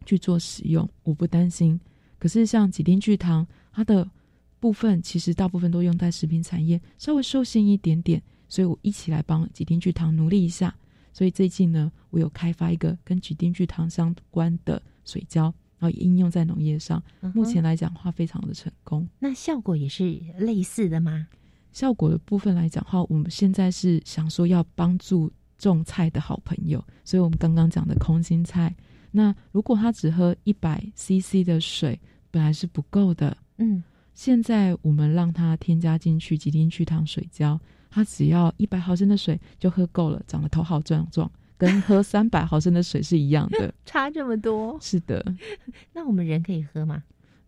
B: 去做使用，我不担心。可是像几丁聚糖，它的部分其实大部分都用在食品产业，稍微受限一点点，所以我一起来帮几丁聚糖努力一下。所以最近呢，我有开发一个跟几丁聚糖相关的水胶，然后应用在农业上。目前来讲话非常的成功。
A: 那效果也是类似的吗？
B: 效果的部分来讲话，我们现在是想说要帮助种菜的好朋友，所以我们刚刚讲的空心菜。那如果他只喝一百 CC 的水，本来是不够的。
A: 嗯，
B: 现在我们让他添加进去几丁去糖水胶，他只要一百毫升的水就喝够了，长得头好壮壮，跟喝三百 [laughs] 毫升的水是一样的。[laughs]
A: 差这么多？
B: 是的。[laughs]
A: 那我们人可以喝吗？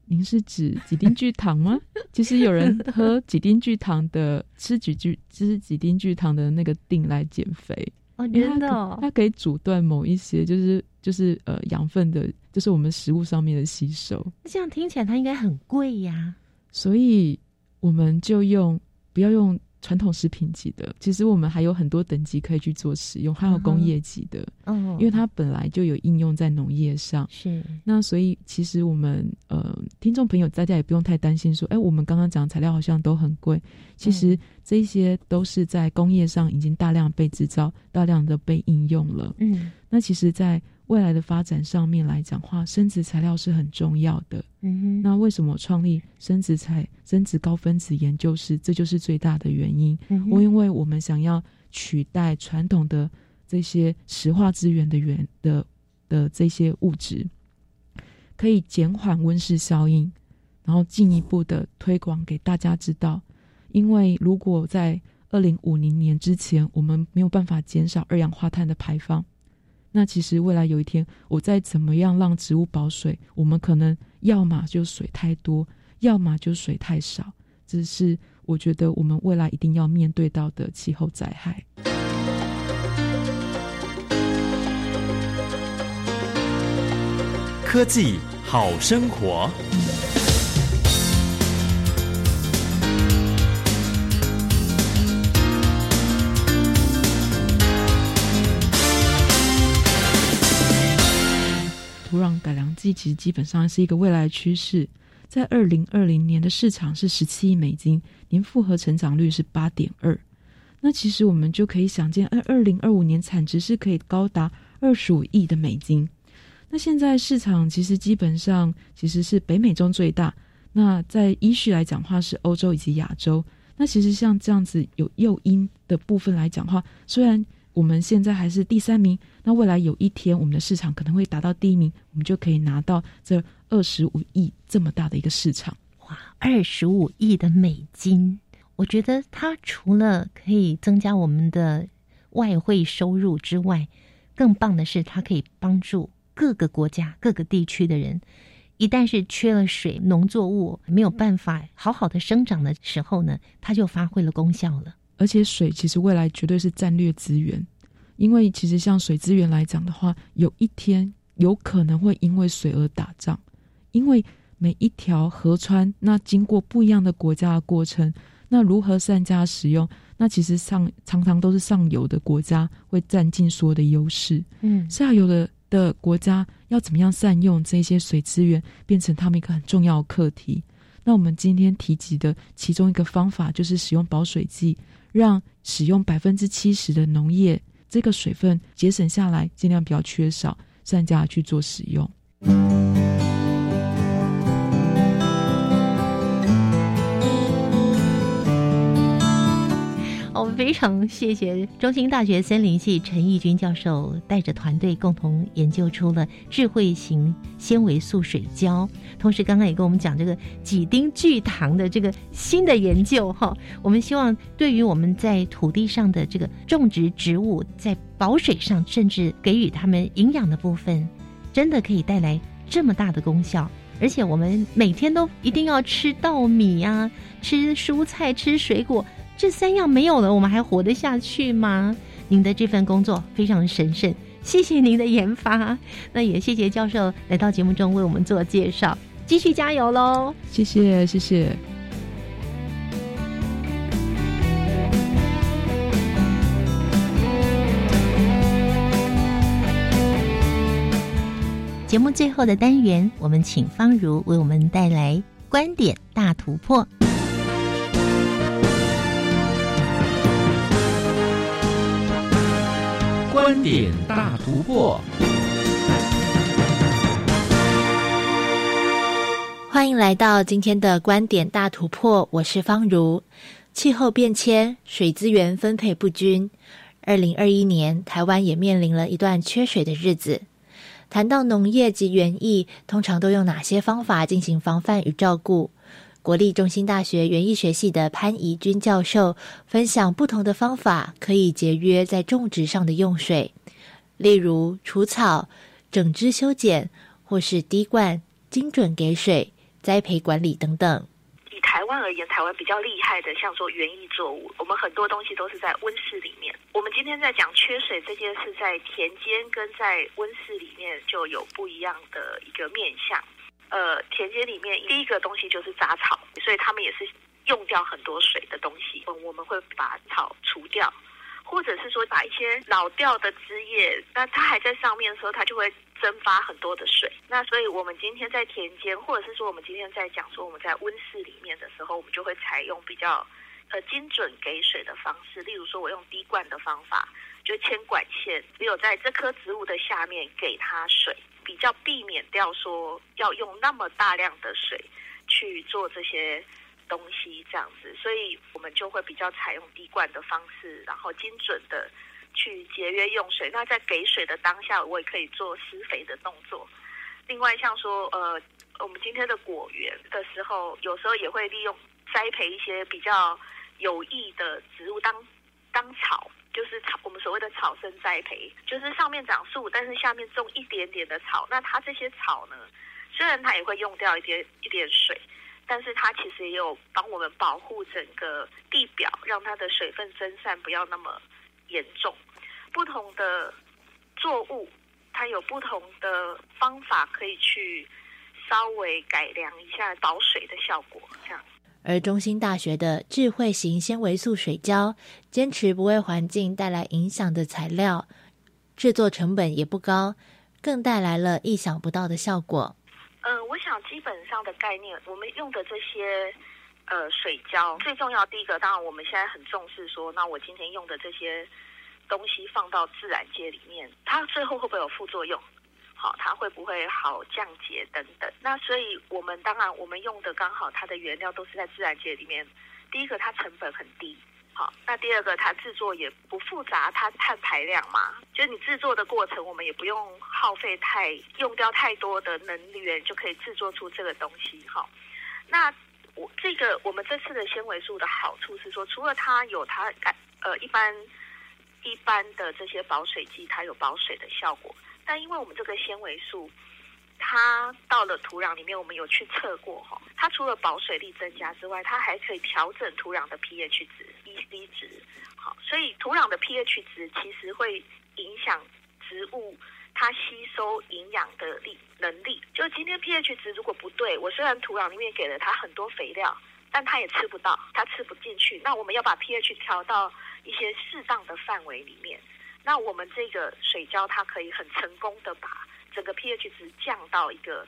B: 您是指几丁聚糖吗？其实有人喝几丁聚糖的，吃几聚吃几丁聚糖的那个锭来减肥。
A: 哦，真的，
B: 它可以阻断某一些，就是就是呃养分的，就是我们食物上面的吸收。
A: 这样听起来它应该很贵呀。
B: 所以我们就用不要用传统食品级的，其实我们还有很多等级可以去做使用，还有工业级的，
A: 嗯，
B: 因为它本来就有应用在农业上。
A: 是。
B: 那所以其实我们呃，听众朋友大家也不用太担心说，哎，我们刚刚讲材料好像都很贵，其实这些都是在工业上已经大量被制造、大量的被应用了。
A: 嗯。
B: 那其实，在未来的发展上面来讲话，生殖材料是很重要的。
A: 嗯哼，
B: 那为什么创立生殖材生殖高分子研究室？这就是最大的原因。
A: 嗯哼
B: 我因为我们想要取代传统的这些石化资源的源的的这些物质，可以减缓温室效应，然后进一步的推广给大家知道。因为如果在二零五零年之前，我们没有办法减少二氧化碳的排放，那其实未来有一天，我再怎么样让植物保水，我们可能要么就水太多，要么就水太少，这是我觉得我们未来一定要面对到的气候灾害。
E: 科技好生活。
B: 土壤改良剂其实基本上是一个未来趋势，在二零二零年的市场是十七亿美金，年复合成长率是八点二。那其实我们就可以想见，二二零二五年产值是可以高达二十五亿的美金。那现在市场其实基本上其实是北美中最大，那在依序来讲话是欧洲以及亚洲。那其实像这样子有诱因的部分来讲话，虽然我们现在还是第三名，那未来有一天我们的市场可能会达到第一名，我们就可以拿到这二十五亿这么大的一个市场。
A: 哇，二十五亿的美金，我觉得它除了可以增加我们的外汇收入之外，更棒的是它可以帮助各个国家、各个地区的人。一旦是缺了水，农作物没有办法好好的生长的时候呢，它就发挥了功效了。
B: 而且水其实未来绝对是战略资源，因为其实像水资源来讲的话，有一天有可能会因为水而打仗，因为每一条河川那经过不一样的国家的过程，那如何善加使用，那其实上常常都是上游的国家会占尽所有的优势，
A: 嗯
B: 下游的的国家要怎么样善用这些水资源，变成他们一个很重要的课题。那我们今天提及的其中一个方法，就是使用保水剂，让使用百分之七十的农业这个水分节省下来，尽量不要缺少，上架去做使用。
A: 非常谢谢中兴大学森林系陈义军教授带着团队共同研究出了智慧型纤维素水胶，同时刚刚也跟我们讲这个几丁聚糖的这个新的研究哈。我们希望对于我们在土地上的这个种植植物，在保水上，甚至给予它们营养的部分，真的可以带来这么大的功效。而且我们每天都一定要吃稻米呀、吃蔬菜、吃水果。这三样没有了，我们还活得下去吗？您的这份工作非常神圣，谢谢您的研发。[laughs] 那也谢谢教授来到节目中为我们做介绍，继续加油喽！
B: 谢谢，谢谢。
A: 节目最后的单元，我们请方如为我们带来观点大突破。
E: 观点大突破，
C: 欢迎来到今天的观点大突破，我是方如。气候变迁，水资源分配不均，二零二一年台湾也面临了一段缺水的日子。谈到农业及园艺，通常都用哪些方法进行防范与照顾？国立中心大学园艺学系的潘怡君教授分享不同的方法，可以节约在种植上的用水，例如除草、整枝修剪，或是滴灌、精准给水、栽培管理等等。
F: 以台湾而言，台湾比较厉害的，像说园艺作物，我们很多东西都是在温室里面。我们今天在讲缺水这件事，在田间跟在温室里面就有不一样的一个面向。呃，田间里面第一个东西就是杂草，所以他们也是用掉很多水的东西，我们会把草除掉，或者是说把一些老掉的枝叶，那它还在上面的时候，它就会蒸发很多的水。那所以我们今天在田间，或者是说我们今天在讲说我们在温室里面的时候，我们就会采用比较呃精准给水的方式，例如说我用滴灌的方法，就牵管线，只有在这棵植物的下面给它水，比较避免掉说要用那么大量的水去做这些。东西这样子，所以我们就会比较采用滴灌的方式，然后精准的去节约用水。那在给水的当下，我也可以做施肥的动作。另外，像说呃，我们今天的果园的时候，有时候也会利用栽培一些比较有益的植物当当草，就是草我们所谓的草生栽培，就是上面长树，但是下面种一点点的草。那它这些草呢，虽然它也会用掉一点一点水。但是它其实也有帮我们保护整个地表，让它的水分蒸散不要那么严重。不同的作物，它有不同的方法可以去稍微改良一下保水的效果。这样。
G: 而中兴大学的智慧型纤维素水胶，坚持不为环境带来影响的材料，制作成本也不高，更带来了意想不到的效果。
F: 嗯，我想基本上的概念，我们用的这些呃水胶，最重要第一个，当然我们现在很重视说，那我今天用的这些东西放到自然界里面，它最后会不会有副作用？好，它会不会好降解等等？那所以我们当然我们用的刚好它的原料都是在自然界里面，第一个它成本很低。好，那第二个它制作也不复杂，它碳排量嘛，就是你制作的过程，我们也不用耗费太用掉太多的能源，就可以制作出这个东西。好，那我这个我们这次的纤维素的好处是说，除了它有它呃一般一般的这些保水剂，它有保水的效果，但因为我们这个纤维素。它到了土壤里面，我们有去测过哈。它除了保水力增加之外，它还可以调整土壤的 pH 值、EC 值。好，所以土壤的 pH 值其实会影响植物它吸收营养的力能力。就今天 pH 值如果不对，我虽然土壤里面给了它很多肥料，但它也吃不到，它吃不进去。那我们要把 pH 调到一些适当的范围里面。那我们这个水胶它可以很成功的把。整个 pH 值降到一个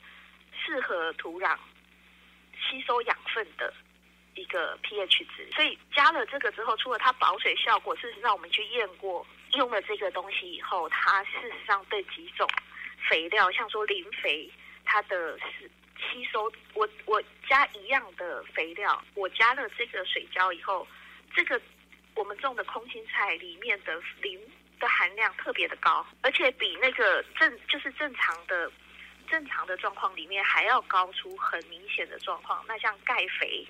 F: 适合土壤吸收养分的一个 pH 值，所以加了这个之后，除了它保水效果，事实上我们去验过，用了这个东西以后，它事实上对几种肥料，像说磷肥，它的是吸收，我我加一样的肥料，我加了这个水胶以后，这个我们种的空心菜里面的磷。的含量特别的高，而且比那个正就是正常的正常的状况里面还要高出很明显的状况。那像钙肥、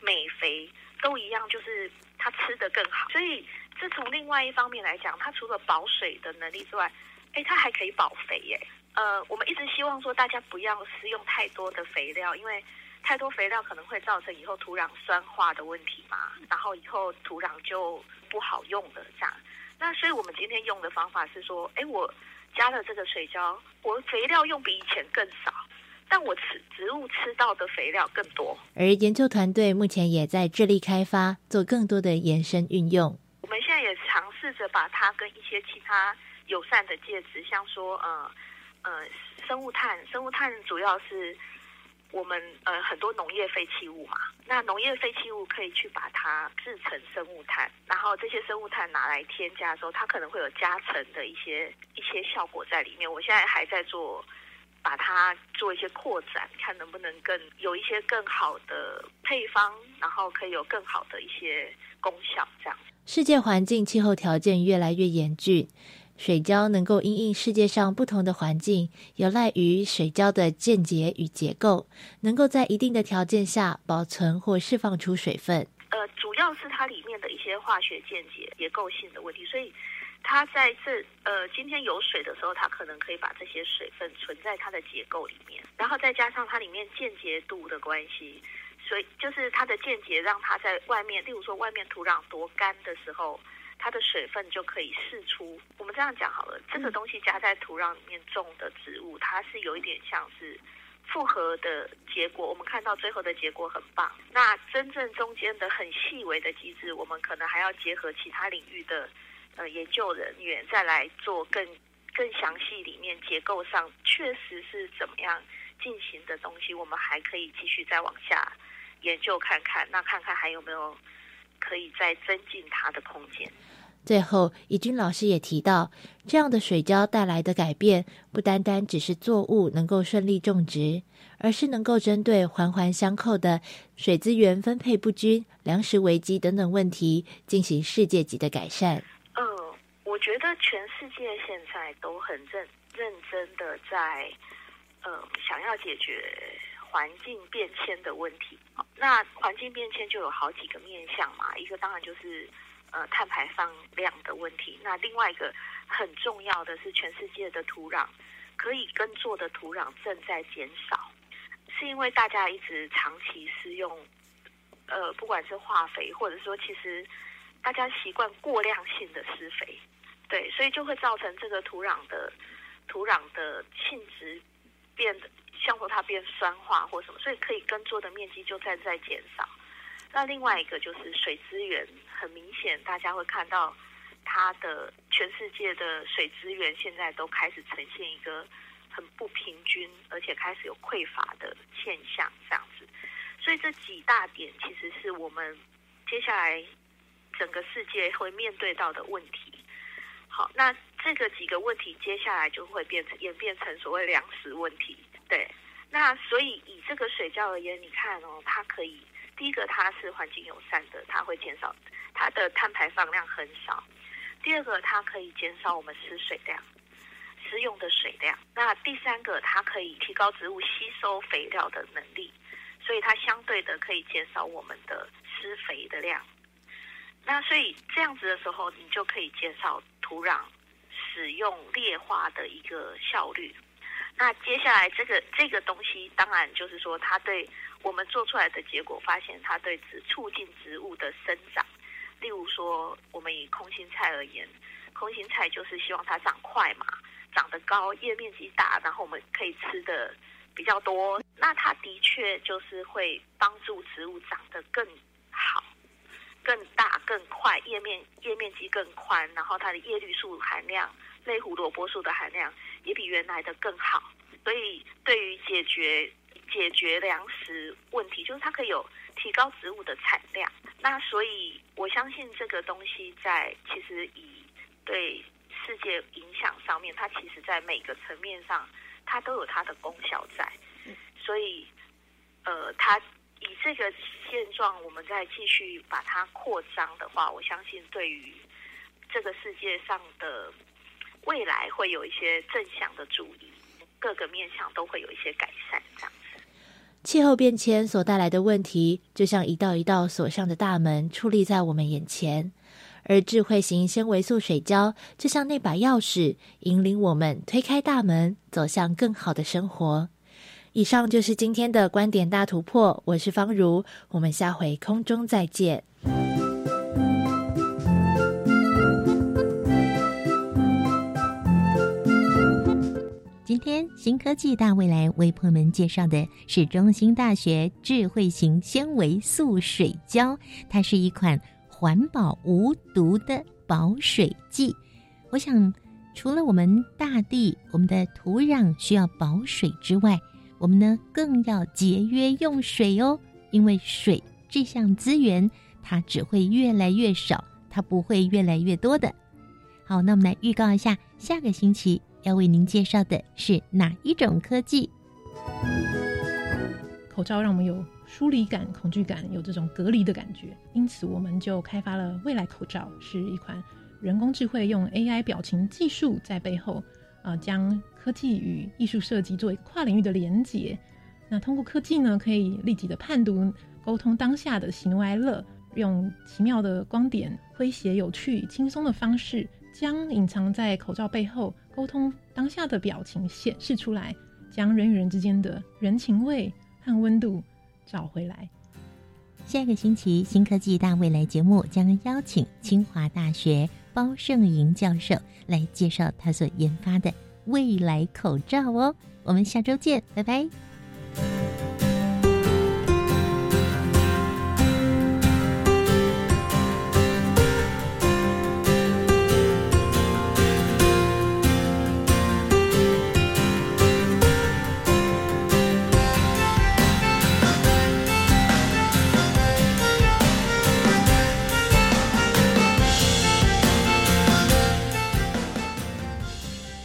F: 镁肥都一样，就是它吃的更好。所以这从另外一方面来讲，它除了保水的能力之外，哎，它还可以保肥耶。呃，我们一直希望说大家不要施用太多的肥料，因为太多肥料可能会造成以后土壤酸化的问题嘛，然后以后土壤就不好用了这样。那所以，我们今天用的方法是说，哎，我加了这个水胶，我肥料用比以前更少，但我吃植物吃到的肥料更多。
G: 而研究团队目前也在致力开发，做更多的延伸运用。
F: 我们现在也尝试着把它跟一些其他友善的介质，像说，呃，呃，生物炭，生物炭主要是。我们呃很多农业废弃物嘛，那农业废弃物可以去把它制成生物炭，然后这些生物炭拿来添加的时候，它可能会有加成的一些一些效果在里面。我现在还在做，把它做一些扩展，看能不能更有一些更好的配方，然后可以有更好的一些功效。这样，
G: 世界环境气候条件越来越严峻。水胶能够因应世界上不同的环境，有赖于水胶的间接与结构，能够在一定的条件下保存或释放出水分。
F: 呃，主要是它里面的一些化学间接结构性的问题，所以它在这呃今天有水的时候，它可能可以把这些水分存在它的结构里面，然后再加上它里面间接度的关系，所以就是它的间接让它在外面，例如说外面土壤多干的时候。它的水分就可以释出。我们这样讲好了，这个东西加在土壤里面种的植物，它是有一点像是复合的结果，我们看到最后的结果很棒。那真正中间的很细微的机制，我们可能还要结合其他领域的呃研究人员再来做更更详细里面结构上确实是怎么样进行的东西，我们还可以继续再往下研究看看，那看看还有没有可以再增进它的空间。
G: 最后，怡君老师也提到，这样的水浇带来的改变，不单单只是作物能够顺利种植，而是能够针对环环相扣的水资源分配不均、粮食危机等等问题，进行世界级的改善。
F: 嗯，我觉得全世界现在都很认认真的在，呃，想要解决环境变迁的问题。那环境变迁就有好几个面向嘛，一个当然就是。呃，碳排放量的问题。那另外一个很重要的是，全世界的土壤可以耕作的土壤正在减少，是因为大家一直长期施用，呃，不管是化肥，或者说其实大家习惯过量性的施肥，对，所以就会造成这个土壤的土壤的性质变得，像说它变酸化或什么，所以可以耕作的面积就在在减少。那另外一个就是水资源，很明显大家会看到，它的全世界的水资源现在都开始呈现一个很不平均，而且开始有匮乏的现象，这样子。所以这几大点其实是我们接下来整个世界会面对到的问题。好，那这个几个问题接下来就会变成演变成所谓粮食问题。对，那所以以这个水窖而言，你看哦，它可以。第一个，它是环境友善的，它会减少它的碳排放量很少。第二个，它可以减少我们施水量、施用的水量。那第三个，它可以提高植物吸收肥料的能力，所以它相对的可以减少我们的施肥的量。那所以这样子的时候，你就可以减少土壤使用劣化的一个效率。那接下来这个这个东西，当然就是说它对。我们做出来的结果发现，它对植促进植物的生长。例如说，我们以空心菜而言，空心菜就是希望它长快嘛，长得高，叶面积大，然后我们可以吃的比较多。那它的确就是会帮助植物长得更好、更大、更快，叶面叶面积更宽，然后它的叶绿素含量、类胡萝卜素的含量也比原来的更好。所以，对于解决解决粮食问题，就是它可以有提高植物的产量。那所以我相信这个东西在其实以对世界影响上面，它其实在每个层面上它都有它的功效在。所以呃，它以这个现状，我们再继续把它扩张的话，我相信对于这个世界上的未来会有一些正向的注意，各个面向都会有一些改善，这样。
G: 气候变迁所带来的问题，就像一道一道锁上的大门矗立在我们眼前，而智慧型纤维素水胶就像那把钥匙，引领我们推开大门，走向更好的生活。以上就是今天的观点大突破，我是方如，我们下回空中再见。
A: 今天新科技大未来为朋友们介绍的是中兴大学智慧型纤维素水胶，它是一款环保无毒的保水剂。我想，除了我们大地、我们的土壤需要保水之外，我们呢更要节约用水哦，因为水这项资源它只会越来越少，它不会越来越多的。好，那我们来预告一下下个星期。要为您介绍的是哪一种科技？
H: 口罩让我们有疏离感、恐惧感，有这种隔离的感觉，因此我们就开发了未来口罩，是一款人工智慧用 AI 表情技术在背后，呃，将科技与艺术设计作为跨领域的连结。那通过科技呢，可以立即的判读、沟通当下的喜怒哀乐，用奇妙的光点、诙谐、有趣、轻松的方式。将隐藏在口罩背后沟通当下的表情显示出来，将人与人之间的人情味和温度找回来。
A: 下个星期新科技大未来节目将邀请清华大学包胜莹教授来介绍他所研发的未来口罩哦。我们下周见，拜拜。